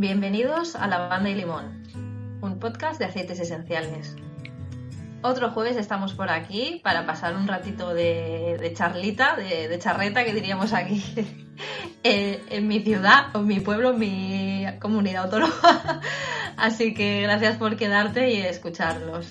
Bienvenidos a Lavanda y Limón, un podcast de aceites esenciales. Otro jueves estamos por aquí para pasar un ratito de, charlita, de, charreta, que diríamos aquí en, mi ciudad, en mi pueblo, en mi comunidad autónoma. Así que gracias por quedarte y escucharlos.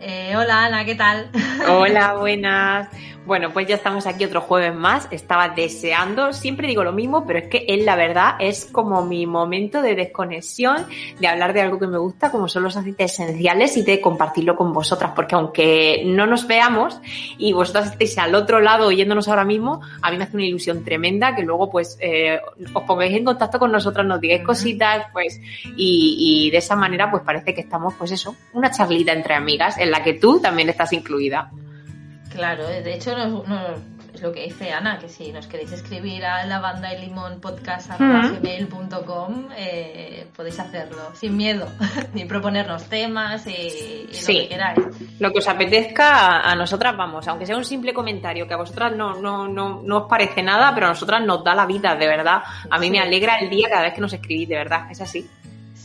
Eh, hola Ana, ¿qué tal? Hola, buenas. Bueno, pues ya estamos aquí otro jueves más. Estaba deseando, siempre digo lo mismo, pero es que él la verdad es como mi momento de desconexión, de hablar de algo que me gusta, como son los aceites esenciales y de compartirlo con vosotras, porque aunque no nos veamos y vosotras estéis al otro lado oyéndonos ahora mismo, a mí me hace una ilusión tremenda que luego pues eh, os pongáis en contacto con nosotras, nos digáis cositas, pues, y, y de esa manera pues parece que estamos, pues eso, una charlita entre amigas en la que tú también estás incluida. Claro, eh, de hecho no es lo que dice Ana, que si nos queréis escribir a la banda y limón podcast eh, podéis hacerlo sin miedo, ni proponernos temas y, lo que queráis. Lo que os apetezca a nosotras, vamos, aunque sea un simple comentario que a vosotras no, no, no, no os parece nada, pero a nosotras nos da la vida, de verdad. A mí me alegra el día cada vez que nos escribís, de verdad, es así.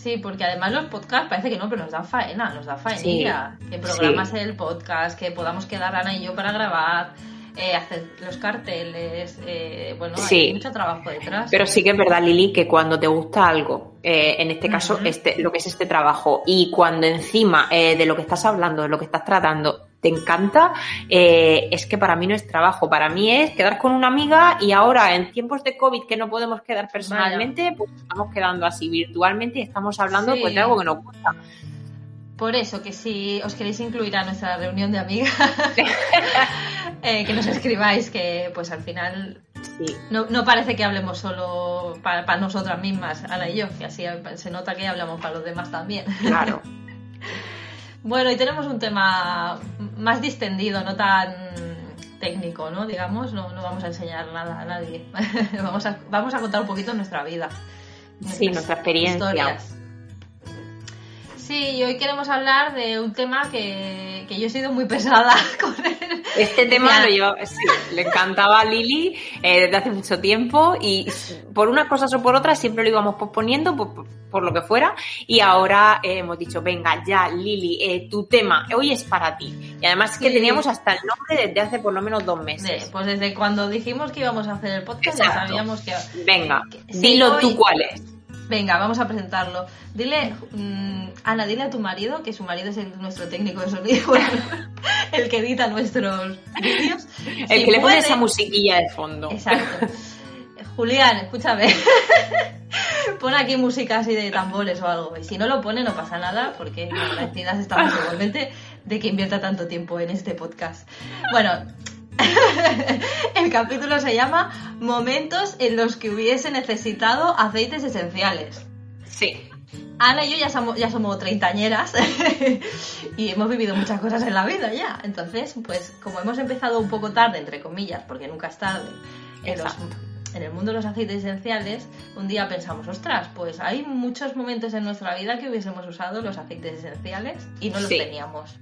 Sí, porque además los podcasts parece que no, pero nos dan faena, nos da faenilla. que programas el podcast, que podamos quedar Ana y yo para grabar, eh, hacer los carteles, eh, bueno, hay mucho trabajo detrás. Pero sí que es verdad, Lili, que cuando te gusta algo, eh, en este caso, este, lo que es este trabajo, y cuando encima de lo que estás hablando, de lo que estás tratando, te encanta, eh, es que para mí no es trabajo, para mí es quedar con una amiga y ahora en tiempos de COVID que no podemos quedar personalmente, pues estamos quedando así virtualmente y estamos hablando pues de algo que nos gusta. Por eso, que si os queréis incluir a nuestra reunión de amigas, eh, que nos escribáis, que pues al final no, no, parece que hablemos solo para, para, nosotras mismas, Ana y yo, que así se nota que hablamos para los demás también. Claro. Bueno, y tenemos un tema más distendido, no tan técnico, ¿no? Digamos, no, no vamos a enseñar nada a nadie. vamos, a, vamos a contar un poquito nuestra vida. Sí, nuestra experiencia. Sí, y hoy queremos hablar de un tema que, yo he sido muy pesada con él. Este tema lo yo, sí, le encantaba a Lili eh, desde hace mucho tiempo y por unas cosas o por otras siempre lo íbamos posponiendo por, lo que fuera y ahora eh, hemos dicho, venga ya Lili, eh, tu tema hoy es para ti. Y además es que teníamos hasta el nombre desde hace por lo menos dos meses. pues desde cuando dijimos que íbamos a hacer el podcast ya sabíamos que... Venga, dilo tú cuál es. Venga, vamos a presentarlo. Dile, mm, Ana, dile a tu marido, que su marido es nuestro técnico de sonido, el que edita nuestros vídeos. El que le pone esa musiquilla de fondo. Exacto. Julián, escúchame. Pon aquí música así de tambores o algo. Y si no lo pone, no pasa nada, porque agradecidas estamos igualmente de que invierta tanto tiempo en este podcast. Bueno, el capítulo se llama Momentos en los que hubiese necesitado aceites esenciales. Sí. Ana y yo ya somos, ya somos treintañeras y hemos vivido muchas cosas en la vida ya. Entonces, pues como hemos empezado un poco tarde, entre comillas, porque nunca es tarde, en, en el mundo de los aceites esenciales, un día pensamos, ostras, pues hay muchos momentos en nuestra vida que hubiésemos usado los aceites esenciales y no los teníamos.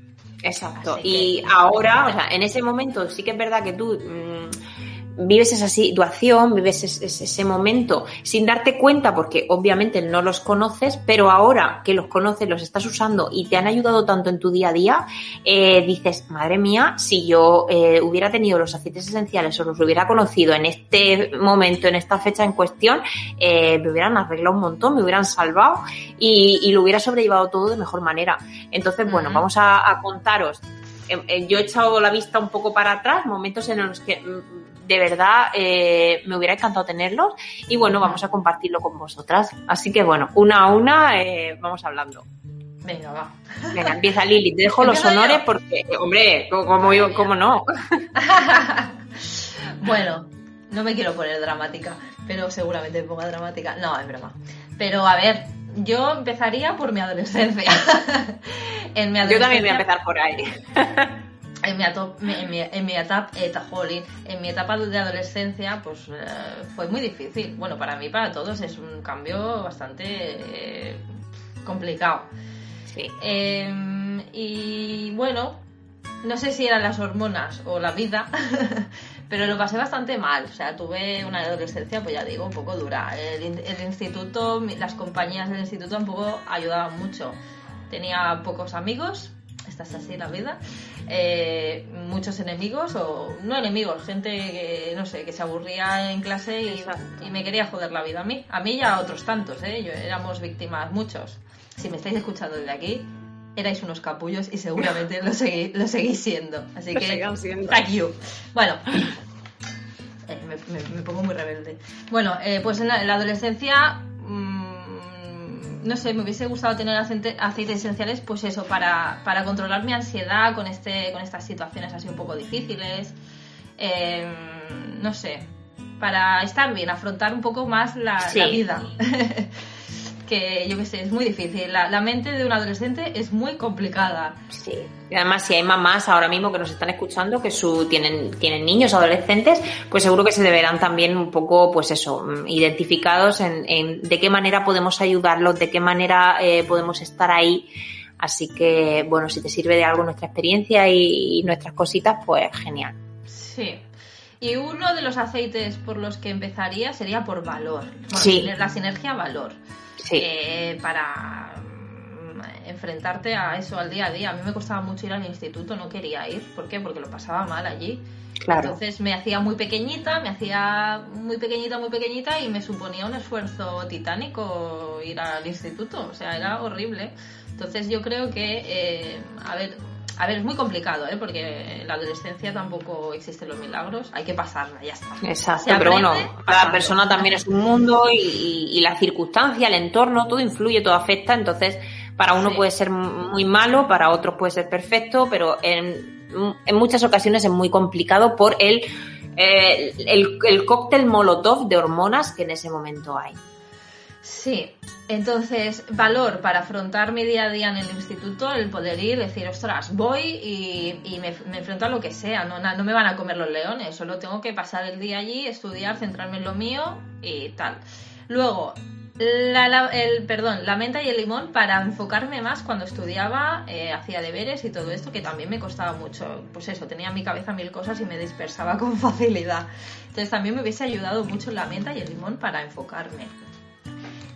Exacto. y ahora, o sea, en ese momento sí que es verdad que tú mm, vives esa situación, vives ese, momento sin darte cuenta porque obviamente no los conoces, pero ahora que los conoces, los estás usando y te han ayudado tanto en tu día a día, eh, dices, madre mía, si yo eh, hubiera tenido los aceites esenciales o los hubiera conocido en este momento, en esta fecha en cuestión, eh, me hubieran arreglado un montón, me hubieran salvado y, lo hubiera sobrellevado todo de mejor manera. Entonces, bueno, vamos a, a contaros yo he echado la vista un poco para atrás, momentos en los que mm, de verdad eh, me hubiera encantado tenerlos y bueno, vamos a compartirlo con vosotras. Así que bueno, una a una eh, vamos hablando. Venga, va. Venga, empieza Lili. Te dejo los honores porque, hombre, como, como no. bueno, no me quiero poner dramática, pero seguramente me ponga dramática. No, es broma. Pero a ver, yo empezaría por mi adolescencia. en mi adolescencia. Yo también voy a empezar por ahí en mi, en mi, en mi etapa, eh, en mi etapa de adolescencia, pues eh, fue muy difícil. Bueno, para mí, para todos, es un cambio bastante eh, complicado. Sí. Em, y bueno, no sé si eran las hormonas o la vida, pero lo pasé bastante mal. O sea, tuve una adolescencia, pues ya digo, un poco dura. El, el instituto, las compañías del instituto tampoco ayudaban mucho. Tenía pocos amigos, esta es así la vida. Eh, muchos enemigos, o no enemigos, gente que, no sé, que se aburría en clase y, y, me quería joder la vida a mí. A mí y a otros tantos, ¿eh? Yo, éramos víctimas muchos. Si me estáis escuchando desde aquí, erais unos capullos y seguramente lo, seguís, lo seguís siendo. Así que, thank you. Bueno, eh, me, pongo muy rebelde. Bueno, eh, pues en la, adolescencia... No sé, me hubiese gustado tener aceites esenciales, pues eso, para, para controlar mi ansiedad con, este, con estas situaciones así un poco difíciles. Em, no sé, para estar bien, afrontar un poco más la, la vida. que yo qué sé, es muy difícil. La, mente de un adolescente es muy complicada. Sí. Y además, si hay mamás ahora mismo que nos están escuchando que su, tienen, tienen niños adolescentes, pues seguro que se deberán también un poco, pues eso, mm, identificados en, de qué manera podemos ayudarlos, de qué manera eh, podemos estar ahí. Así que, bueno, si te sirve de algo nuestra experiencia y, nuestras cositas, pues genial. Sí. Y uno de los aceites por los que empezaría sería por valor. sí. La sinergia valor eh, para mm, enfrentarte a eso al día a día. A mí me costaba mucho ir al instituto, no quería ir. ¿Por qué? Porque lo pasaba mal allí. Claro. Entonces me hacía muy pequeñita, me hacía muy pequeñita, muy pequeñita y me suponía un esfuerzo titánico ir al instituto. O sea, era horrible. Entonces yo creo que, eh, a ver, a ver, es muy complicado, ¿eh? porque en la adolescencia tampoco existen los milagros, hay que pasarla, ya está. Exacto, pero bueno, cada persona también es un mundo y, la circunstancia, el entorno, todo influye, todo afecta, entonces para uno puede ser muy malo, para otros puede ser perfecto, pero en, en muchas ocasiones es muy complicado por el, eh, el, el cóctel molotov de hormonas que en ese momento hay. Sí, entonces, valor para afrontar mi día a día en el instituto, el poder ir, decir, ostras, voy y, me, enfrento a lo que sea, no, no me van a comer los leones, solo tengo que pasar el día allí, estudiar, centrarme en lo mío y tal. Luego, la, el, perdón, la menta y el limón para enfocarme más cuando estudiaba, eh, hacía deberes y todo esto, que también me costaba mucho. Pues eso, tenía en mi cabeza mil cosas y me dispersaba con facilidad. Entonces también me hubiese ayudado mucho la menta y el limón para enfocarme.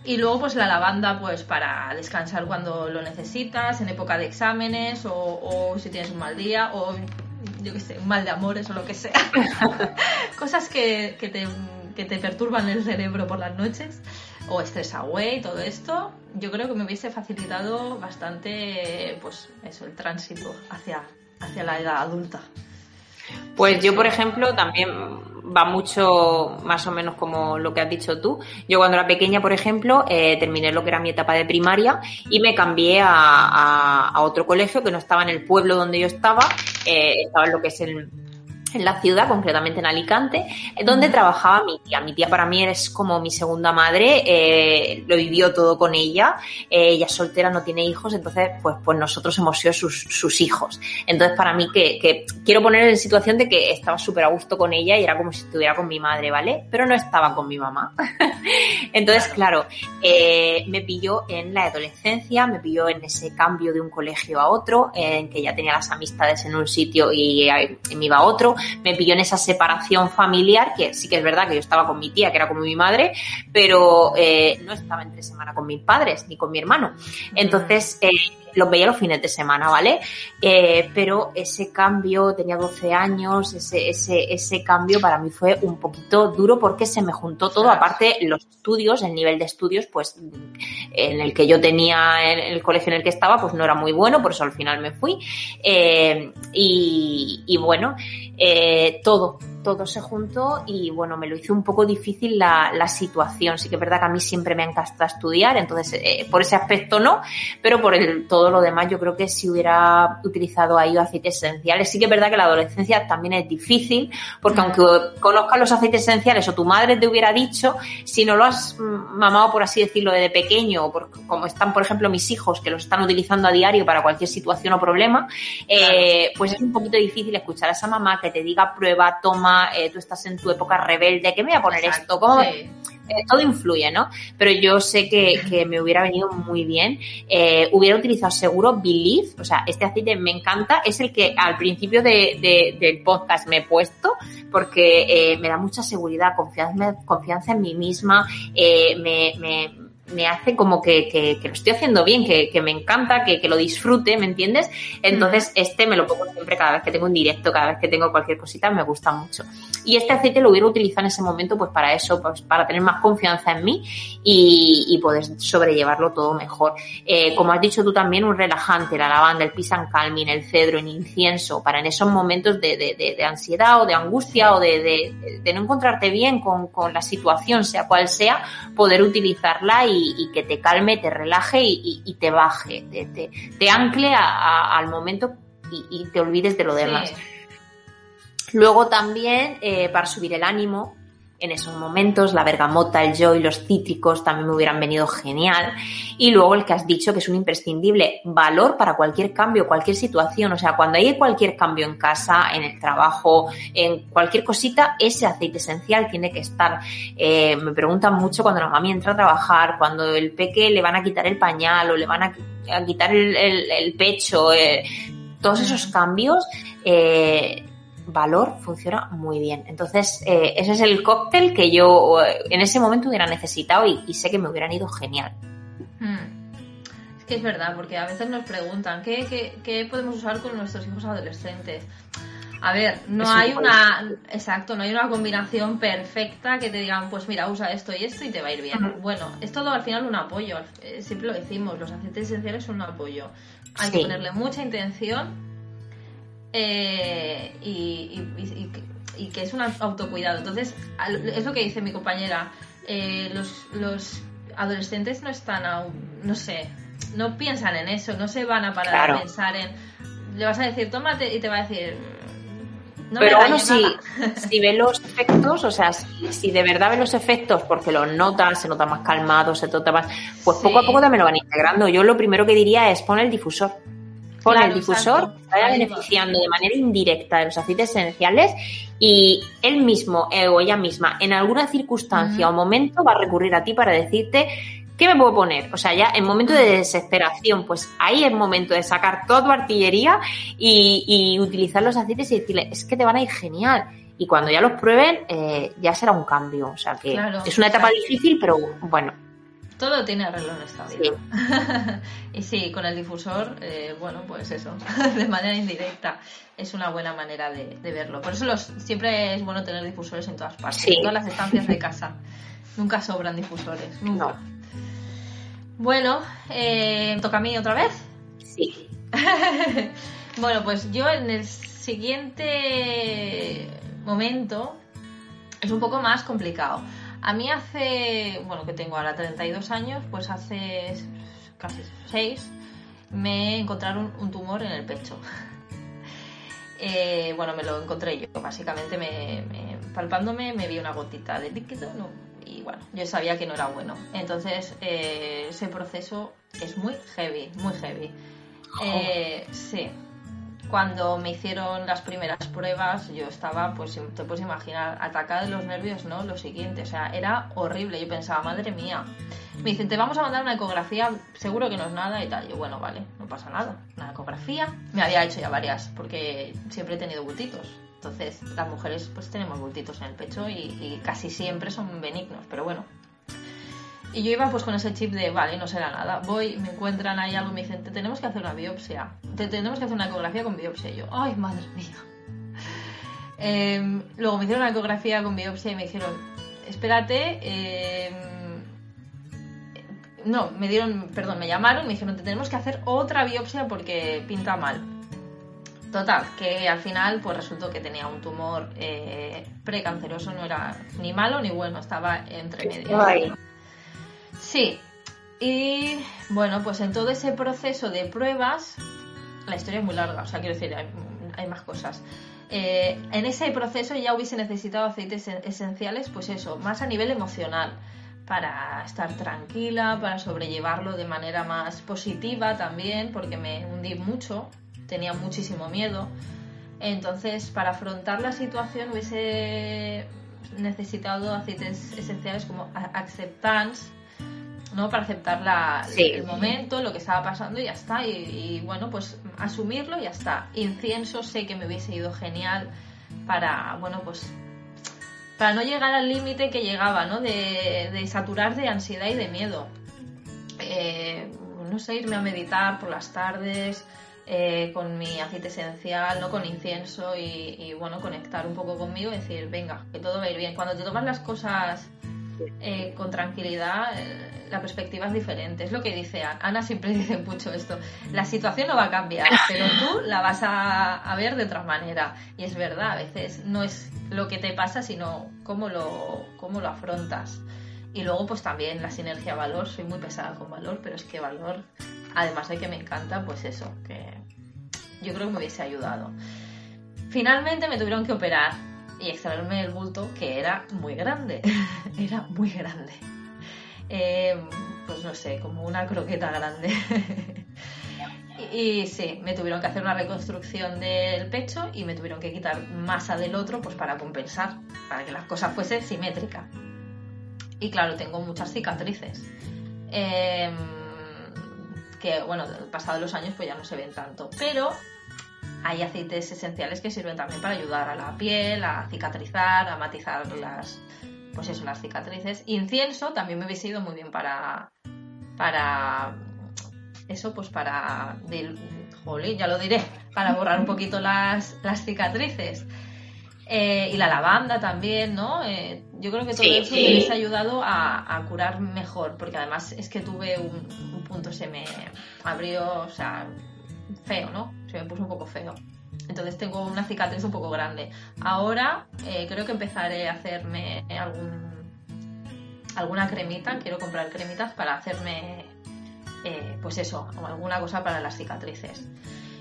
Y luego pues la lavanda pues para descansar cuando lo necesitas, en época de exámenes o, si tienes un mal día o yo qué sé, un mal de amores o lo que sea. Cosas que, te, que te perturban el cerebro por las noches o stress away, todo esto, yo creo que me hubiese facilitado bastante pues eso, el tránsito hacia, hacia la edad adulta. Pues yo, por ejemplo, también va mucho más o menos como lo que has dicho tú. Yo cuando era pequeña, por ejemplo, eh, terminé lo que era mi etapa de primaria y me cambié a, otro colegio que no estaba en el pueblo donde yo estaba, eh, estaba en lo que es el en la ciudad, concretamente en Alicante, donde trabajaba mi tía. Mi tía para mí es como mi segunda madre, eh, lo vivió todo con ella, eh, ella es soltera, no tiene hijos, entonces pues, pues nosotros hemos sido sus, sus hijos. Entonces para mí que, que quiero poner en situación de que estaba súper a gusto con ella y era como si estuviera con mi madre, ¿vale? Pero no estaba con mi mamá. entonces, claro, eh, me pilló en la adolescencia, me pilló en ese cambio de un colegio a otro, en que ya tenía las amistades en un sitio y, y me iba a otro me pilló en esa separación familiar, que sí que es verdad que yo estaba con mi tía, que era como mi madre, pero eh, no estaba entre semana con mis padres ni con mi hermano. Entonces, eh, los veía los fines de semana, ¿vale? Eh, pero ese cambio, tenía 12 años, ese, ese, ese cambio para mí fue un poquito duro porque se me juntó todo, aparte los estudios, el nivel de estudios, pues en el que yo tenía, en el colegio en el que estaba, pues no era muy bueno, por eso al final me fui. Eh, y, y, bueno, eh, todo, todo se juntó y bueno, me lo hizo un poco difícil la, la situación. Sí que es verdad que a mí siempre me ha encantado estudiar, entonces eh, por ese aspecto no, pero por el, todo lo demás yo creo que si hubiera utilizado ahí aceites esenciales, sí que es verdad que la adolescencia también es difícil, porque aunque conozcas los aceites esenciales o tu madre te hubiera dicho, si no lo has mamado, por así decirlo, desde pequeño, o como están, por ejemplo, mis hijos que los están utilizando a diario para cualquier situación o problema, eh, pues es un poquito difícil escuchar a esa mamá que te diga prueba, toma, eh, tú estás en tu época rebelde, ¿qué me voy a poner esto? ¿Cómo? eh, todo influye, ¿no? Pero yo sé que, me hubiera venido muy bien. Eh, hubiera utilizado seguro Believe, o sea, este aceite me encanta, es el que al principio del podcast me he puesto porque me da mucha seguridad, confianza, confianza en mí misma, me, me me hace como que, que, lo estoy haciendo bien, que, que me encanta, que, lo disfrute, ¿me entiendes? Entonces, este me lo pongo siempre cada vez que tengo un directo, cada vez que tengo cualquier cosita, me gusta mucho. Y este aceite lo hubiera utilizado en ese momento, pues para eso, pues para tener más confianza en mí y, y poder sobrellevarlo todo mejor. Eh, como has dicho tú también, un relajante, la lavanda, el pisan calming, el cedro, el incienso, para en esos momentos de, de, de, ansiedad o de angustia o de, de, no encontrarte bien con, con la situación, sea cual sea, poder utilizarla y y, que te calme, te relaje y, te baje, te, te, ancle al momento y, te olvides de lo demás. Luego también, eh, para subir el ánimo, en esos momentos, la bergamota, el joy, los cítricos también me hubieran venido genial. Y luego el que has dicho que es un imprescindible valor para cualquier cambio, cualquier situación. O sea, cuando hay cualquier cambio en casa, en el trabajo, en cualquier cosita, ese aceite esencial tiene que estar. Eh, me preguntan mucho cuando la mami entra a trabajar, cuando el peque le van a quitar el pañal o le van a, quitar el, pecho, eh, todos esos cambios. Eh, valor funciona muy bien. Entonces, eh, ese es el cóctel que yo eh, en ese momento hubiera necesitado y, sé que me hubieran ido genial. Hmm. Es que es verdad, porque a veces nos preguntan, ¿qué, qué, podemos usar con nuestros hijos adolescentes? A ver, no hay una, exacto, no hay una combinación perfecta que te digan, pues mira, usa esto y esto y te va a ir bien. Bueno, es todo al final un apoyo, eh, siempre lo decimos, los aceites esenciales son un apoyo. Hay que ponerle mucha intención eh, y, que es un autocuidado. Entonces, es lo que dice mi compañera, eh, los, adolescentes no están aún, no sé, no piensan en eso, no se van a parar a pensar en, le vas a decir, tómate y te va a decir... No Pero bueno, si, si ve los efectos, o sea, si, de verdad ve los efectos porque los notas, se nota más calmado, se nota más, pues poco a poco también lo van integrando. Yo lo primero que diría es pon el difusor con el difusor vaya beneficiando de manera indirecta de los aceites esenciales y él mismo eh, o ella misma en alguna circunstancia o momento va a recurrir a ti para decirte ¿Qué me puedo poner? O sea, ya en momento de desesperación, pues ahí es momento de sacar toda tu artillería y, utilizar los aceites y decirle, es que te van a ir genial. Y cuando ya los prueben, eh, ya será un cambio. O sea que es una etapa difícil, pero bueno, todo tiene arreglo en esta vida. y sí, con el difusor, eh, bueno, pues eso, de manera indirecta, es una buena manera de, verlo. Por eso los, siempre es bueno tener difusores en todas partes, en todas las estancias de casa. Nunca sobran difusores, nunca. Bueno, eh, ¿toca a mí otra vez? Sí. bueno, pues yo en el siguiente momento es un poco más complicado. A mí hace, bueno, que tengo ahora 32 años, pues hace casi 6, me encontraron un tumor en el pecho. Eh, bueno, me lo encontré yo, básicamente me, palpándome me vi una gotita de líquido y bueno, yo sabía que no era bueno. Entonces eh, ese proceso es muy heavy, muy heavy. Eh, sí, cuando me hicieron las primeras pruebas, yo estaba, pues te puedes imaginar, atacada de los nervios, ¿no? Lo siguiente, o sea, era horrible. Yo pensaba, madre mía. Me dicen, te vamos a mandar una ecografía, seguro que no es nada y tal. Yo, bueno, vale, no pasa nada. Una ecografía. Me había hecho ya varias, porque siempre he tenido bultitos. Entonces, las mujeres, pues tenemos bultitos en el pecho y, y casi siempre son benignos, pero bueno, y yo iba pues con ese chip de, vale, no será nada. Voy, me encuentran ahí algo y me dicen, te tenemos que hacer una biopsia. Te tenemos que hacer una ecografía con biopsia. Y yo, ay, madre mía. Em, luego me hicieron una ecografía con biopsia y me dijeron, espérate. Em, no, me dieron, perdón, me llamaron me dijeron, te tenemos que hacer otra biopsia porque pinta mal. Total, que al final pues resultó que tenía un tumor eh, precanceroso, no era ni malo ni bueno, estaba entre medio. Sí, y bueno, pues en todo ese proceso de pruebas, la historia es muy larga, o sea, quiero decir, hay, más cosas. Eh, en ese proceso ya hubiese necesitado aceites esenciales, pues eso, más a nivel emocional, para estar tranquila, para sobrellevarlo de manera más positiva también, porque me hundí mucho, tenía muchísimo miedo. Entonces, para afrontar la situación hubiese necesitado aceites esenciales como acceptance, ¿no? Para aceptar la, el momento, lo que estaba pasando y ya está. Y, bueno, pues asumirlo y ya está. Incienso sé que me hubiese ido genial para, bueno, pues para no llegar al límite que llegaba, ¿no? De, de, saturar de ansiedad y de miedo. Eh, no sé, irme a meditar por las tardes, eh, con mi aceite esencial, ¿no? con incienso y, bueno, conectar un poco conmigo y decir, venga, que todo va a ir bien. Cuando te tomas las cosas eh, con tranquilidad, eh, la perspectiva es diferente. Es lo que dice Ana. Ana siempre dice mucho esto. La situación no va a cambiar, pero tú la vas a, ver de otra manera. Y es verdad, a veces no es lo que te pasa, sino cómo lo, cómo lo afrontas. Y luego, pues también la sinergia valor. Soy muy pesada con valor, pero es que valor Además de que me encanta, pues eso, que yo creo que me hubiese ayudado. Finalmente me tuvieron que operar y extraerme el bulto que era muy grande. era muy grande. Eh, pues no sé, como una croqueta grande. y, sí, me tuvieron que hacer una reconstrucción del pecho y me tuvieron que quitar masa del otro pues para compensar, para que las cosas fuesen simétricas. Y claro, tengo muchas cicatrices. Eh, que bueno, pasado los años pues ya no se ven tanto, pero hay aceites esenciales que sirven también para ayudar a la piel, a cicatrizar, a matizar las, pues eso, las cicatrices. Incienso también me hubiese ido muy bien para, para eso, pues para, ya lo diré, para borrar un poquito las, las cicatrices. Eh, y la lavanda también, ¿no? Eh, yo creo que todo eso me hubiese ayudado a, curar mejor, porque además es que tuve un, punto, se me abrió, o sea, feo, ¿no? Se me puso un poco feo. Entonces tengo una cicatriz un poco grande. Ahora eh, creo que empezaré a hacerme algún, alguna cremita, quiero comprar cremitas para hacerme, pues eso, alguna cosa para las cicatrices.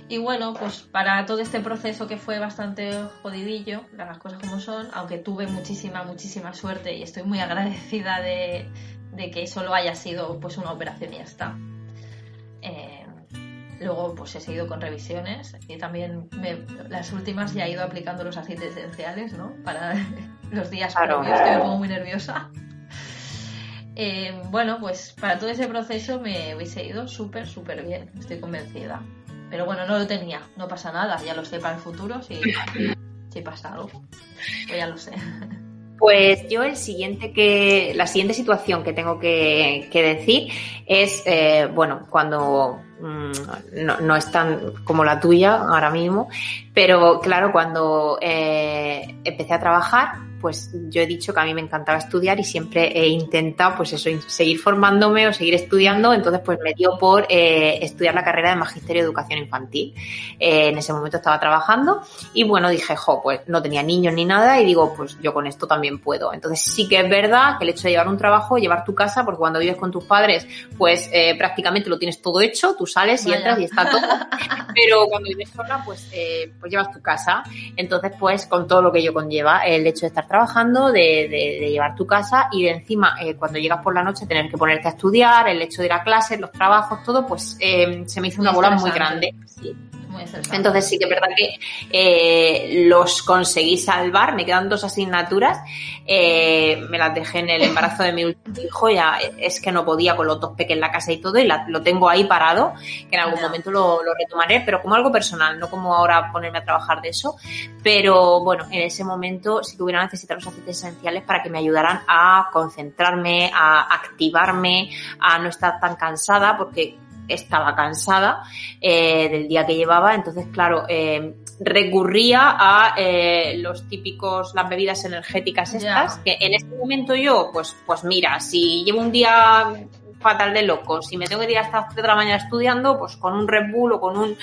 Y bueno, pues para todo este proceso que fue bastante jodidillo, las cosas como son, aunque tuve muchísima, muchísima suerte y estoy muy agradecida de, que solo haya sido pues una operación y ya está. Luego pues he seguido con revisiones y también las últimas ya he ido aplicando los aceites esenciales, ¿no? Para los días claro. previos que me pongo muy nerviosa. Eh, bueno, pues para todo ese proceso me hubiese ido súper, súper bien, estoy convencida. Pero bueno, no lo tenía, no pasa nada, ya lo sé para el futuro si, si pasa algo. Pues ya lo sé. Pues yo el siguiente que, la siguiente situación que tengo que, decir es, eh, bueno, cuando mm, no, no, es tan como la tuya ahora mismo, pero claro, cuando eh, empecé a trabajar, pues yo he dicho que a mí me encantaba estudiar y siempre he intentado, pues eso, seguir formándome o seguir estudiando. Entonces, pues me dio por eh, estudiar la carrera de Magisterio de Educación Infantil. Eh, en ese momento estaba trabajando y bueno, dije, jo, pues no tenía niños ni nada y digo, pues yo con esto también puedo. Entonces, sí que es verdad que el hecho de llevar un trabajo, llevar tu casa, porque cuando vives con tus padres, pues eh, prácticamente lo tienes todo hecho, tú sales y entras y está todo. Pero cuando vives sola, pues, pues llevas tu casa. Entonces, pues con todo lo que ello conlleva, el hecho de estar trabajando, de, llevar tu casa y de encima, eh, cuando llegas por la noche, tener que ponerte a estudiar, el hecho de ir a clases, los trabajos, todo, pues eh, se me hizo una bola muy grande. Entonces sí que es verdad que eh, los conseguí salvar, me quedan dos asignaturas, eh, me las dejé en el embarazo de mi último hijo, ya es que no podía con los dos peques en la casa y todo, y lo tengo ahí parado, que en algún momento lo, retomaré, pero como algo personal, no como ahora ponerme a trabajar de eso, pero bueno, en ese momento sí que hubiera necesitado los aceites esenciales para que me ayudaran a concentrarme, a activarme, a no estar tan cansada, porque estaba cansada eh, del día que llevaba, entonces, claro, eh, recurría a eh, los típicos, las bebidas energéticas estas, que en este momento yo, pues, pues mira, si llevo un día fatal de loco, si me tengo que ir hasta las 3 de la mañana estudiando, pues con un Red Bull o con un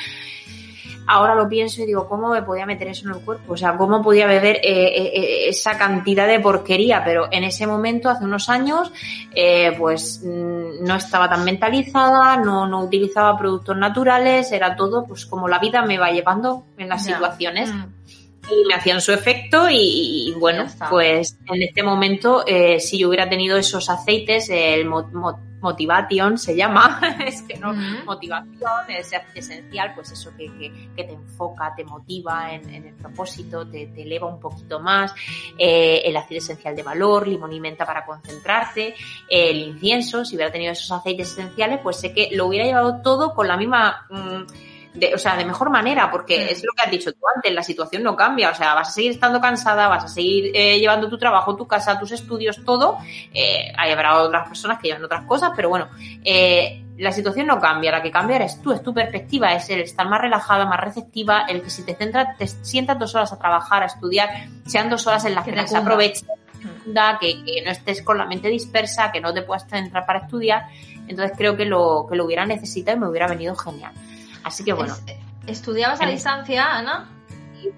ahora lo pienso y digo, ¿cómo me podía meter eso en el cuerpo? O sea, ¿cómo podía beber eh, eh, eh, esa cantidad de porquería? Pero en ese momento, hace unos años, pues mm, no estaba tan mentalizada, no, no utilizaba productos naturales, era todo pues como la vida me va llevando en las situaciones. Mm. y me hacían su efecto y, bueno, pues en este momento si yo hubiera tenido esos aceites, el motivation se llama, es que no, motivación es esencial, pues eso que, te enfoca, te motiva en, el propósito, te, eleva un poquito más, eh, el aceite esencial de valor, limón y menta para concentrarte, el incienso, si hubiera tenido esos aceites esenciales, pues sé que lo hubiera llevado todo con la misma... Mm, de, o sea, de mejor manera, porque es lo que has dicho tú antes, la situación no cambia, o sea, vas a seguir estando cansada, vas a seguir eh, llevando tu trabajo, tu casa, tus estudios, todo. Eh, habrá otras personas que llevan otras cosas, pero bueno, eh, la situación no cambia, la que cambia eres tú, es tu perspectiva, es el estar más relajada, más receptiva, el que si te centras, te sientas dos horas a trabajar, a estudiar, sean dos horas en las que, que se aproveche, que, que no estés con la mente dispersa, que no te puedas centrar para estudiar. Entonces creo que lo, que lo hubiera necesitado y me hubiera venido genial. Así que bueno. ¿Estudiabas a distancia, Ana?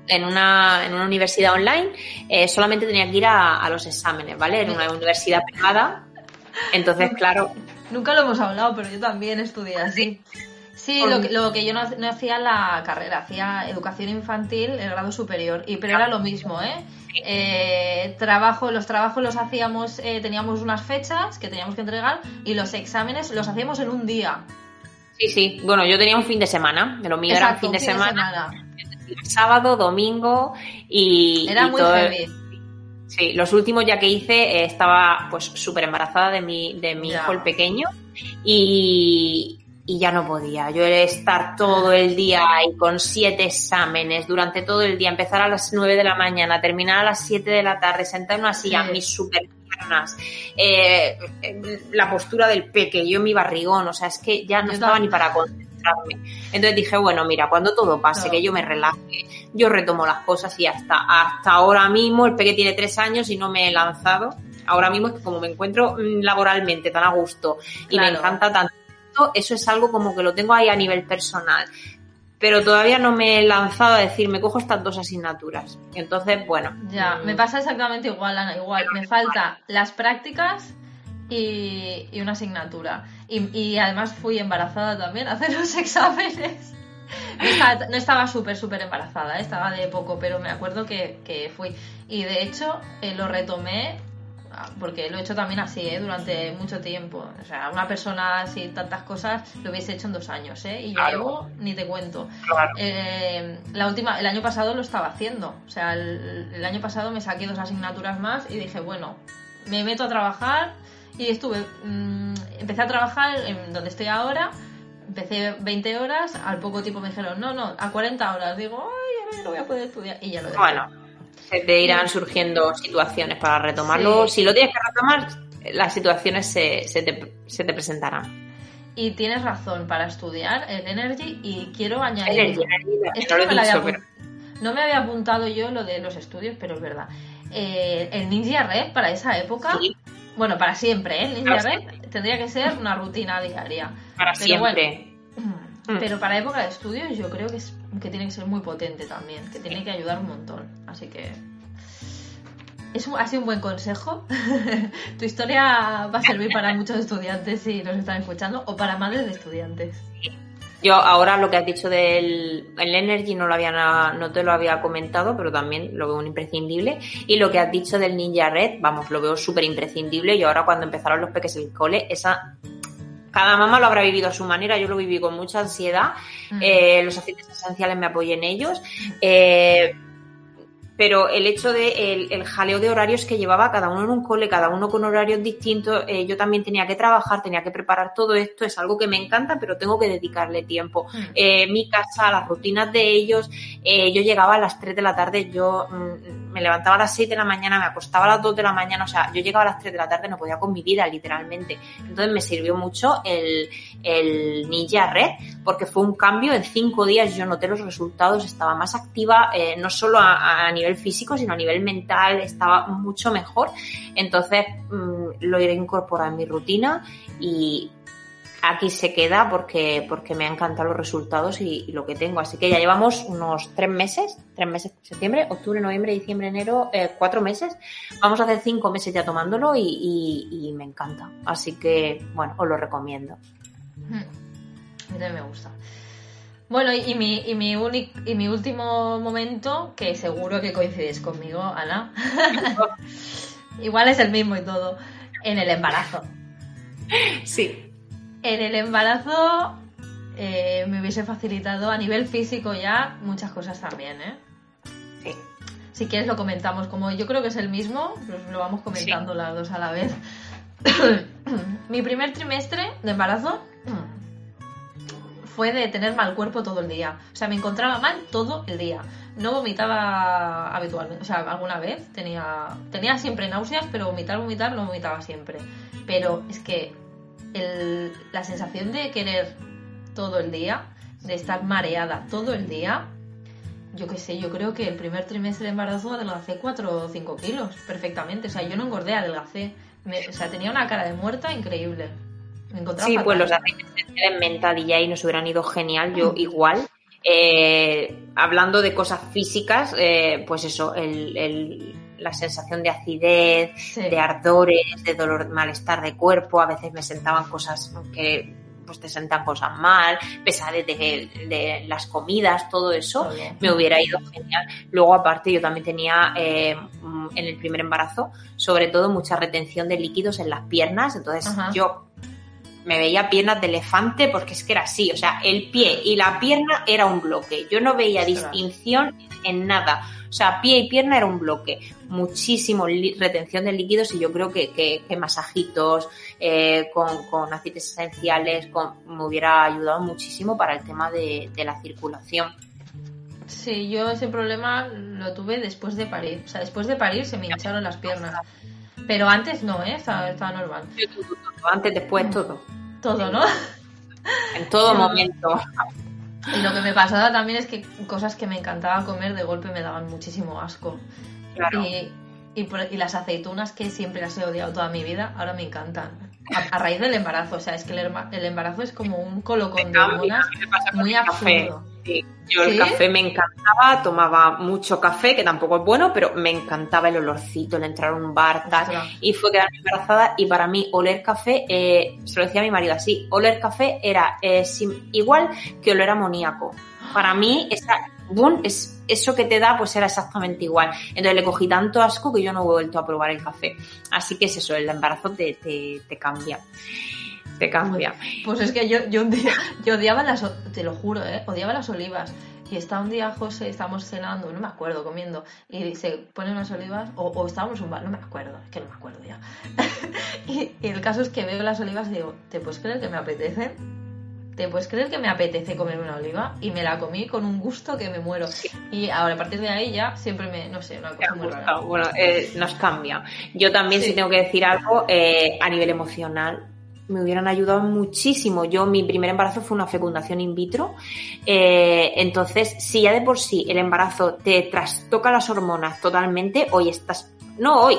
En una, en una universidad online, eh, solamente tenía que ir a, los exámenes, ¿vale? En una universidad privada. Entonces, claro. Nunca lo hemos hablado, pero yo también estudié así. Sí, lo que, lo que yo no, hacía la carrera, hacía educación infantil, el grado superior, y pero era lo mismo, ¿eh? eh trabajo, los trabajos los hacíamos, eh, teníamos unas fechas que teníamos que entregar y los exámenes los hacíamos en un día. Sí, sí. Bueno, yo tenía un fin de semana. Lo mío era un fin, de, semana. Sábado, domingo y. Era muy heavy. Sí, los últimos ya que hice eh, estaba pues súper embarazada de mi, de mi hijo el pequeño y, y ya no podía. Yo era estar todo el día ahí con siete exámenes durante todo el día, empezar a las nueve de la mañana, terminar a las siete de la tarde, sentarme así a mis super piernas, eh, la postura del peque, yo mi barrigón, o sea, es que ya no estaba ni para concentrarme. Entonces dije, bueno, mira, cuando todo pase, que yo me relaje, yo retomo las cosas y hasta, hasta ahora mismo, el peque tiene tres años y no me he lanzado. Ahora mismo es que como me encuentro mm, laboralmente tan a gusto y me encanta tanto eso es algo como que lo tengo ahí a nivel personal. Pero todavía no me he lanzado a decir, me cojo estas dos asignaturas. Entonces, bueno. Ya, me pasa exactamente igual, Ana, igual. Me falta las prácticas y, una asignatura. Y, además fui embarazada también a hacer los exámenes. No estaba súper, súper embarazada, ¿eh? estaba de poco, pero me acuerdo que, fui. Y de hecho eh, lo retomé porque lo he hecho también así, ¿eh? durante mucho tiempo. O sea, una persona así, tantas cosas, lo hubiese hecho en dos años, ¿eh? Y yo ni te cuento. Eh, la última, el año pasado lo estaba haciendo. O sea, el, año pasado me saqué dos asignaturas más y dije, bueno, me meto a trabajar y estuve, mm, empecé a trabajar en donde estoy ahora. Empecé 20 horas, al poco tiempo me dijeron, no, no, a 40 horas. Digo, ay, ahora no voy a poder estudiar. Y ya lo dejé. Bueno se te irán surgiendo situaciones para retomarlo. Si lo tienes que retomar, las situaciones se, se, te, se, te, presentarán. Y tienes razón para estudiar el Energy y quiero añadir... no, me había apuntado yo lo de los estudios, pero es verdad. Eh, el Ninja Red para esa época, bueno, para siempre, ¿eh? el Ninja Red tendría que ser una rutina diaria. Para siempre. Mm. Pero para época de estudios yo creo que, es, que tiene que ser muy potente también, que tiene que ayudar un montón. Así que es un, ha sido un buen consejo. tu historia va a servir para muchos estudiantes si nos están escuchando o para madres de estudiantes. Yo ahora lo que has dicho del el Energy no, lo había, no te lo había comentado, pero también lo veo un imprescindible. Y lo que has dicho del Ninja Red, vamos, lo veo súper imprescindible. Y ahora cuando empezaron los peques el cole, esa cada mamá lo habrá vivido a su manera, yo lo viví con mucha ansiedad, mm. eh, los aceites esenciales me apoyé en ellos. Eh, pero el hecho de el, jaleo de horarios que llevaba cada uno en un cole, cada uno con horarios distintos, eh, yo también tenía que trabajar, tenía que preparar todo esto, es algo que me encanta, pero tengo que dedicarle tiempo. Mm. mi casa, las rutinas de ellos, yo llegaba a las 3 de la tarde, yo mm, me levantaba a las 6 de la mañana, me acostaba a las 2 de la mañana, o sea, yo llegaba a las 3 de la tarde, no podía con mi vida, literalmente. Entonces me sirvió mucho el, el Ninja Red, porque fue un cambio, en 5 días yo noté los resultados, estaba más activa, eh, no solo a, nivel físico, sino a nivel mental, estaba mucho mejor. Entonces mm, lo iré incorporar en mi rutina y aquí se queda porque, porque me han encantado los resultados y, lo que tengo. Así que ya llevamos unos tres meses, tres meses, septiembre, octubre, noviembre, diciembre, enero, eh, cuatro meses. Vamos a hacer cinco meses ya tomándolo y, me encanta. Así que, bueno, os lo recomiendo. Hmm. A mí también me gusta. Bueno, y mi, y mi, y mi último momento, que seguro que coincides conmigo, Ana. Igual es el mismo y todo, en el embarazo. Sí. En el embarazo eh, me hubiese facilitado a nivel físico ya muchas cosas también, ¿eh? Sí. Si quieres lo comentamos, como yo creo que es el mismo, pues lo vamos comentando las dos a la vez. Mi primer trimestre de embarazo fue de tener mal cuerpo todo el día. O sea, me encontraba mal todo el día. No vomitaba habitualmente, o sea, alguna vez tenía, tenía siempre náuseas, pero vomitar, vomitar, no vomitaba siempre. Pero es que el- la sensación de querer todo el día, de estar mareada todo el día, yo qué sé, yo creo que el primer trimestre de embarazo adelgacé 4 o 5 kilos perfectamente. O sea, yo no engordé, adelgacé. Me- o sea, tenía una cara de muerta increíble. Me encontraba Sí, pues los aceites esenciales menta y nos hubieran ido genial, yo igual. Eh, hablando de cosas físicas, eh, pues eso, el- el- la sensación de acidez, Sí. de ardores, de dolor, malestar de cuerpo, a veces me sentaban cosas que pues te sentan cosas mal, pesadez de, de las comidas, todo eso, me hubiera ido genial. Luego, aparte, yo también tenía eh, mm, en el primer embarazo, sobre todo, mucha retención de líquidos en las piernas. Entonces, Ajá. yo me veía piernas de elefante porque es que era así. O sea, el pie y la pierna era un bloque. Yo no veía distinción en nada. O sea, pie y pierna era un bloque. Muchísimo retención de líquidos y yo creo que, que- que masajitos eh, con, con aceites esenciales con- me hubiera ayudado muchísimo para el tema de, de la circulación. Sí, yo ese problema lo tuve después de parir. O sea, después de parir se me hincharon las piernas. Pero antes no, ¿eh? Estaba, estaba normal. Antes, después, todo. Todo, ¿no? En todo momento. Y lo que me pasaba también es que cosas que me encantaba comer de golpe me daban muchísimo asco. Claro. Y, y, por- y las aceitunas que siempre las he odiado toda mi vida, ahora me encantan. A, a raíz del embarazo, o sea, es que el, herma- el embarazo es como un colocón de hormonas muy absurdo. Sí, yo el café me encantaba, tomaba mucho café, que tampoco es bueno, pero me encantaba el olorcito, el entrar a un bar, tal. Y fue quedarme embarazada y para mí oler café, eh, se lo decía a mi marido así, oler café era eh, sim- igual que oler amoníaco. Para mí, esa, boom, es, eso que te da, pues era exactamente igual. Entonces le cogí tanto asco que yo no he vuelto a probar el café. Así que es eso, el embarazo te, te, cambia. Te cambia. Pues es que yo, yo un día, yo odiaba las, te lo juro, ¿eh? odiaba las olivas. Y está un día José, estamos cenando, no me acuerdo, comiendo, y se ponen unas olivas, o, o estábamos en un bar, no me acuerdo, es que no me acuerdo ya. y, y el caso es que veo las olivas y digo, ¿te puedes creer que me apetecen? ¿Te puedes creer que me apetece comer una oliva? Y me la comí con un gusto que me muero. Y ahora, a partir de ahí ya siempre me, no sé, una cosa muy rara. Bueno, eh, nos cambia. Yo también, Sí. si tengo que decir algo, eh, a nivel emocional, me hubieran ayudado muchísimo. Yo, mi primer embarazo fue una fecundación in vitro. Eh, entonces, si ya de por sí el embarazo te trastoca las hormonas totalmente, hoy estás, no hoy,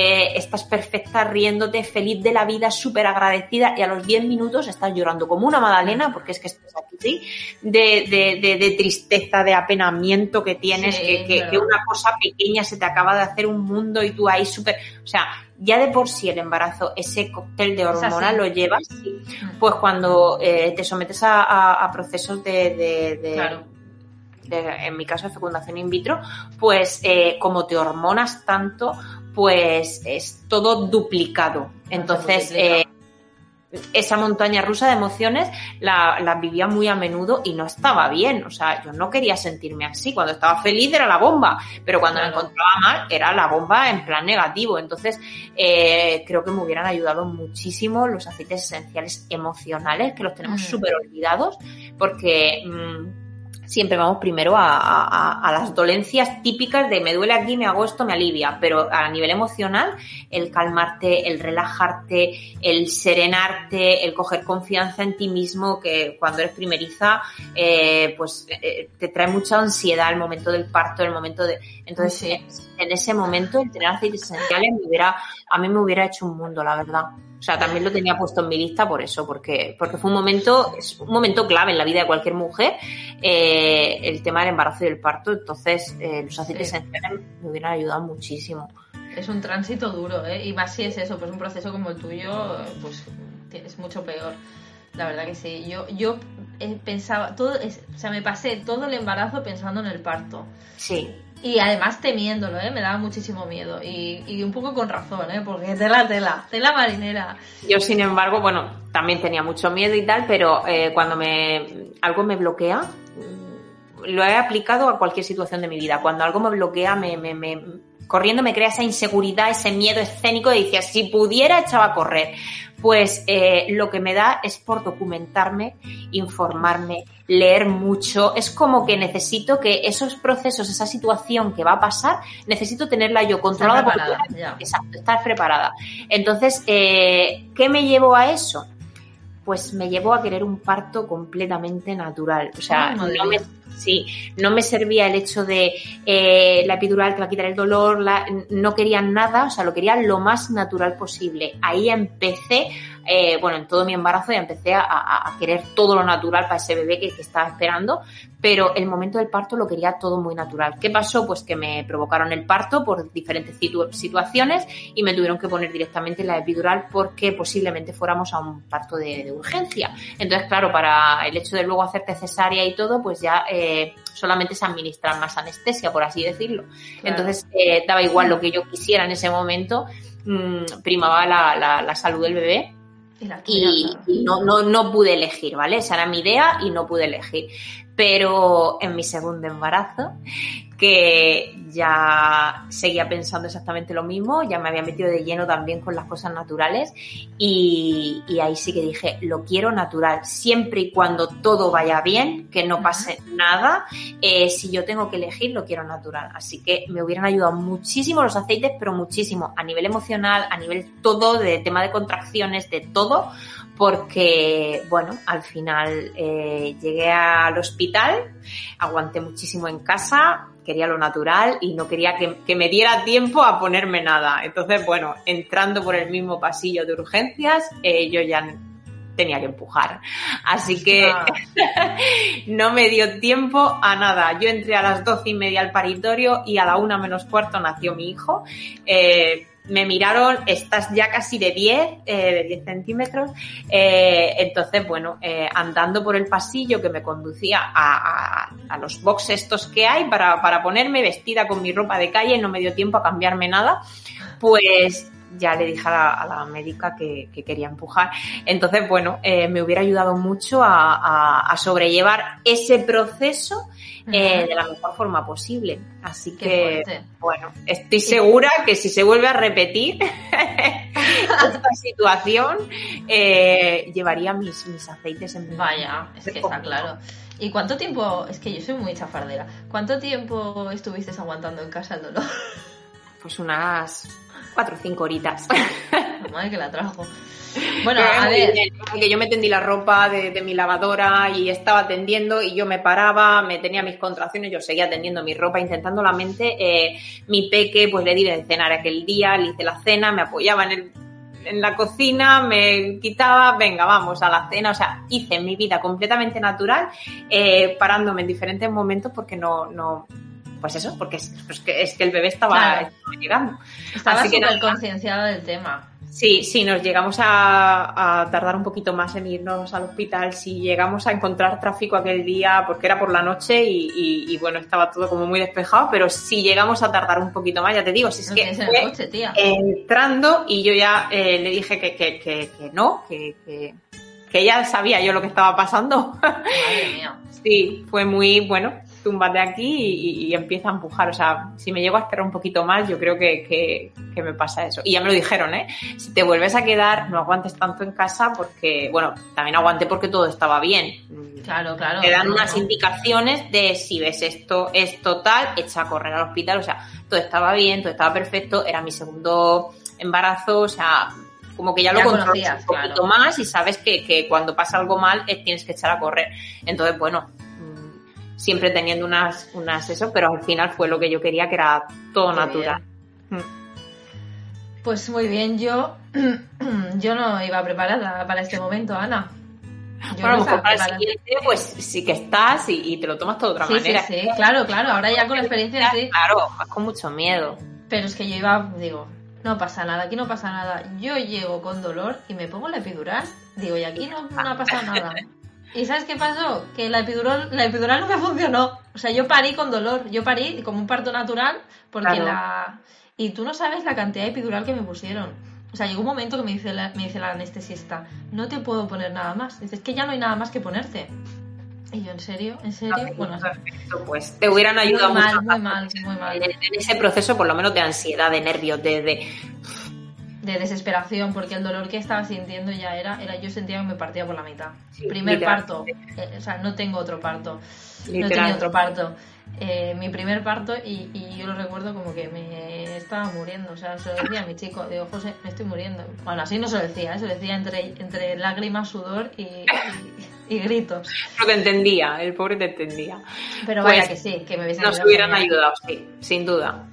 eh, estás perfecta, riéndote, feliz de la vida, súper agradecida y a los 10 minutos estás llorando como una magdalena, porque es que estás aquí, ¿sí? De, de, de, de tristeza, de apenamiento que tienes, Sí, que, que, una cosa pequeña se te acaba de hacer un mundo y tú ahí súper... O sea, ya de por sí el embarazo, ese cóctel de hormonas lo llevas. Mm. pues cuando eh, te sometes a, a- a procesos de... de- de- Claro. De- en mi caso de fecundación in vitro, pues eh, como te hormonas tanto, pues es todo duplicado. Entonces, eh, esa montaña rusa de emociones la, la vivía muy a menudo y no estaba bien. O sea, yo no quería sentirme así. Cuando estaba feliz era la bomba, pero cuando me encontraba mal era la bomba en plan negativo. Entonces, eh, creo que me hubieran ayudado muchísimo los aceites esenciales emocionales, que los tenemos Mm. súper olvidados, porque mm, siempre vamos primero a, a- a las dolencias típicas de me duele aquí, me hago esto, me alivia, pero a nivel emocional, el calmarte, el relajarte, el serenarte, el coger confianza en ti mismo, que cuando eres primeriza, eh, pues eh, te trae mucha ansiedad el momento del parto, el momento de... Entonces, Sí. en, en ese momento, el tener aceites esenciales me hubiera, a mí me hubiera hecho un mundo, la verdad. O sea, también lo tenía puesto en mi lista por eso, porque, porque fue un momento, es un momento clave en la vida de cualquier mujer, eh, el tema del embarazo y del parto. Entonces, eh, los aceites Sí. esenciales me hubieran ayudado muchísimo. Es un tránsito duro, ¿eh? Y más si es eso, pues un proceso como el tuyo, pues es mucho peor. La verdad que sí. Yo, yo eh, pensaba, todo, o sea, me pasé todo el embarazo pensando en el parto. Sí, Y además temiéndolo, ¿eh? Me daba muchísimo miedo. Y, un poco con razón, ¿eh? Porque tela, tela, tela marinera. Yo, sin embargo, bueno, también tenía mucho miedo y tal, pero eh, cuando me algo me bloquea, mm, lo he aplicado a cualquier situación de mi vida. Cuando algo me bloquea, me, me, me corriendo me crea esa inseguridad, ese miedo escénico de decir, si pudiera echaba a correr. Pues eh, lo que me da es por documentarme, informarme, leer mucho. Es como que necesito que esos procesos, esa situación que va a pasar, necesito tenerla yo controlada. Estar preparada. Exacto, estar preparada. Entonces, eh, ¿qué me llevó a eso? Pues me llevó a querer un parto completamente natural. O sea, madre no me, sí, no me servía el hecho de eh, la epidural te va a quitar el dolor, la- no quería nada, o sea, lo quería lo más natural posible. Ahí empecé, eh, bueno, en todo mi embarazo ya empecé a, a- a querer todo lo natural para ese bebé que, que estaba esperando, pero el momento del parto lo quería todo muy natural. ¿Qué pasó? Pues que me provocaron el parto por diferentes situ- situaciones y me tuvieron que poner directamente la epidural porque posiblemente fuéramos a un parto de, de urgencia. Entonces, claro, para el hecho de luego hacerte cesárea y todo, pues ya eh, solamente se administran más anestesia, por así decirlo. Claro. Entonces, eh, daba igual lo que yo quisiera en ese momento, mm, primaba la, la- la salud del bebé Y no, no, no pude elegir, ¿vale? Esa era mi idea y no pude elegir. Pero en mi segundo embarazo, que ya seguía pensando exactamente lo mismo, ya me había metido de lleno también con las cosas naturales y, y ahí sí que dije, lo quiero natural, siempre y cuando todo vaya bien, que no pase nada, eh, si yo tengo que elegir, lo quiero natural. Así que me hubieran ayudado muchísimo los aceites, pero muchísimo, a nivel emocional, a nivel todo, de tema de contracciones, de todo, porque, bueno, al final eh, llegué al hospital, aguanté muchísimo en casa, quería lo natural y no quería que, que me diera tiempo a ponerme nada. Entonces, bueno, entrando por el mismo pasillo de urgencias, eh, yo ya tenía que empujar. Así que no me dio tiempo a nada. Yo entré a las doce y media al paritorio y a la una menos cuarto nació mi hijo. Eh, me miraron, estás ya casi de 10, eh, de 10 centímetros. Eh, entonces, bueno, eh, andando por el pasillo que me conducía a, a- los boxes estos que hay para, para ponerme vestida con mi ropa de calle, no me dio tiempo a cambiarme nada, pues ya le dije a la, a la médica que, que quería empujar. Entonces, bueno, eh, me hubiera ayudado mucho a, a- a sobrellevar ese proceso eh, de la mejor forma posible. Así Qué que, fuerte. bueno, estoy segura que si se vuelve a repetir esta situación, eh, llevaría mis, mis aceites en mi Vaya, es que está claro. ¿Y cuánto tiempo? Es que yo soy muy chafardera. ¿Cuánto tiempo estuviste aguantando en casa el dolor? Pues unas cuatro o cinco horitas. La madre que la trajo. Bueno, Pero a muy ver, bien, porque yo me tendí la ropa de, de mi lavadora y estaba atendiendo y yo me paraba, me tenía mis contracciones, yo seguía atendiendo mi ropa, intentando la mente. eh, mi peque, pues le di de cenar aquel día, le hice la cena, me apoyaba en, el, en la cocina, me quitaba, venga, vamos a la cena. O sea, hice mi vida completamente natural, eh, parándome en diferentes momentos porque no, no, pues eso, porque es, pues que, es que el bebé estaba, Claro. estaba llegando. estaba súper concienciado del tema. Sí, sí, nos llegamos a, a tardar un poquito más en irnos al hospital. Si llegamos a encontrar tráfico aquel día, porque era por la noche y, y- y, bueno, estaba todo como muy despejado, pero si llegamos a tardar un poquito más, ya te digo, si es No que fue el coche, tía. entrando y yo ya eh, le dije que, que, que, que no, que, que, que ya sabía yo lo que estaba pasando. Madre mía. Sí, fue muy bueno. Túmbate aquí y, empieza a empujar. O sea, si me llego a esperar un poquito más, yo creo que, que- que me pasa eso. Y ya me lo dijeron, ¿eh? Si te vuelves a quedar, no aguantes tanto en casa porque, bueno, también aguanté porque todo estaba bien. Claro, claro. Te dan unas indicaciones de si ves esto, es total, echa a correr al hospital. O sea, todo estaba bien, todo estaba perfecto. Era mi segundo embarazo, o sea, como que ya lo controlas un poquito claro. más y sabes que, que cuando pasa algo mal eh, tienes que echar a correr. Entonces, bueno, siempre teniendo unas, unas eso, pero al final fue lo que yo quería, que era todo natural. Pues muy bien, yo, yo no iba preparada para este momento, Ana. Yo Bueno, no mejor para el siguiente, pues sí que estás y, y te lo tomas de otra Sí, sí, manera. sí, claro, claro, ahora ya con la experiencia sí. Claro, vas con mucho miedo. Pero es que yo iba, digo, no pasa nada, aquí no pasa nada. Yo llego con dolor y me pongo la epidural. Digo, y aquí no, no ha pasado nada. ¿Y sabes qué pasó? Que la epidural, la epidural no me funcionó. O sea, yo parí con dolor. Yo parí como un parto natural porque la... Y tú no sabes la cantidad de epidural que me pusieron. O sea, llegó un momento que me dice la, me dice la anestesista, no te puedo poner nada más. Dices, que ya no hay nada más que ponerte. Y yo, ¿en serio? ¿En serio? bueno, perfecto, pues te hubieran ayudado muy mal, muy mal, muy mal. En, ese proceso, por lo menos de ansiedad, de nervios, de, de, de desesperación, porque el dolor que estaba sintiendo ya era, era yo sentía que me partía por la mitad. primer parto, eh, o sea, no tengo otro parto, no tenía otro parto. Eh, mi primer parto y, yo lo recuerdo como que me estaba muriendo, o sea, se lo decía a mi chico, digo, José, me estoy muriendo. Bueno, así no se lo decía, ¿eh? se lo decía entre, entre lágrimas, sudor y, y, gritos. Pero te entendía, el pobre te entendía. Pero vaya pues que sí, que me hubiesen Nos hubieran ayudado, sí, sin duda.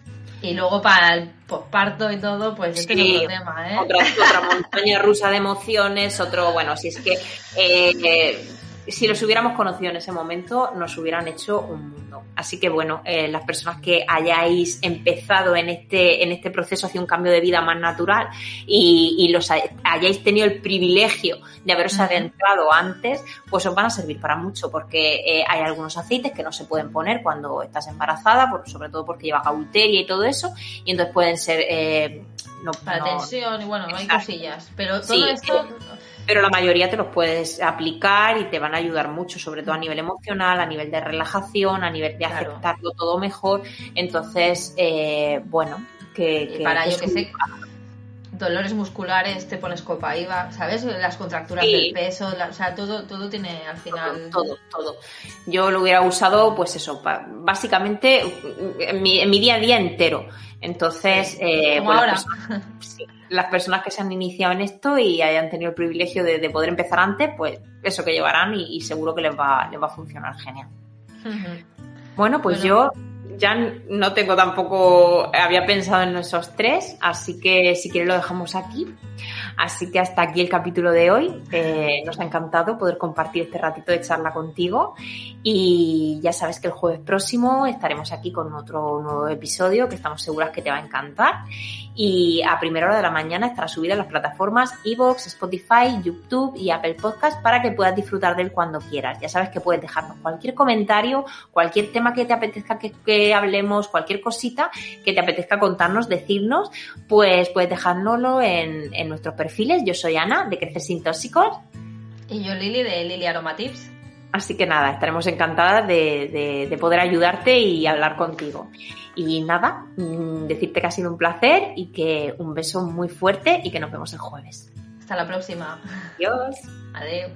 Y luego para el posparto y todo, pues este es otro tema, ¿eh? Otra, otra montaña rusa de emociones, otro, bueno, si es que eh, si los hubiéramos conocido en ese momento, nos hubieran hecho un mundo. Así que bueno, eh, las personas que hayáis empezado en este, en este proceso hacia un cambio de vida más natural y, los hayáis tenido el privilegio de haberos adentrado antes, pues os van a servir para mucho, porque eh, hay algunos aceites que no se pueden poner cuando estás embarazada, por, sobre todo porque lleva cauteria y todo eso, y entonces pueden ser... Eh, no, para tensión y bueno, hay cosillas. Pero todo esto pero la mayoría te los puedes aplicar y te van a ayudar mucho, sobre todo a nivel emocional, a nivel de relajación, a nivel de aceptarlo todo mejor. Entonces, eh, bueno, que, para yo que sé, dolores musculares te pones copa IVA, ¿sabes? Las contracturas del peso, o sea, todo, todo tiene al final. Todo, todo, Yo lo hubiera usado, pues eso, básicamente en mi, en mi día a día entero. Entonces, eh, Como ahora. las personas que se han iniciado en esto y hayan tenido el privilegio de, poder empezar antes, pues eso que llevarán y, seguro que les va, les va a funcionar genial. Bueno, pues yo ya no tengo tampoco, había pensado en esos tres, así que si quieres lo dejamos aquí. Así que hasta aquí el capítulo de hoy. Eh, nos ha encantado poder compartir este ratito de charla contigo. Y ya sabes que el jueves próximo estaremos aquí con otro nuevo episodio que estamos seguras que te va a encantar. Y a primera hora de la mañana estará subida en las plataformas Evox, Spotify, YouTube y Apple Podcast para que puedas disfrutar de él cuando quieras. Ya sabes que puedes dejarnos cualquier comentario, cualquier tema que te apetezca que, hablemos, cualquier cosita que te apetezca contarnos, decirnos, pues puedes dejárnoslo en, nuestros. Yo soy Ana, de Crecer Sin Tóxicos. Y yo Lili, de Lili Aromatips. Así que nada, estaremos encantadas de, poder ayudarte y hablar contigo. Y nada, mm, decirte que ha sido un placer y que un beso muy fuerte y que nos vemos el jueves. Hasta la próxima. Adiós. Adiós.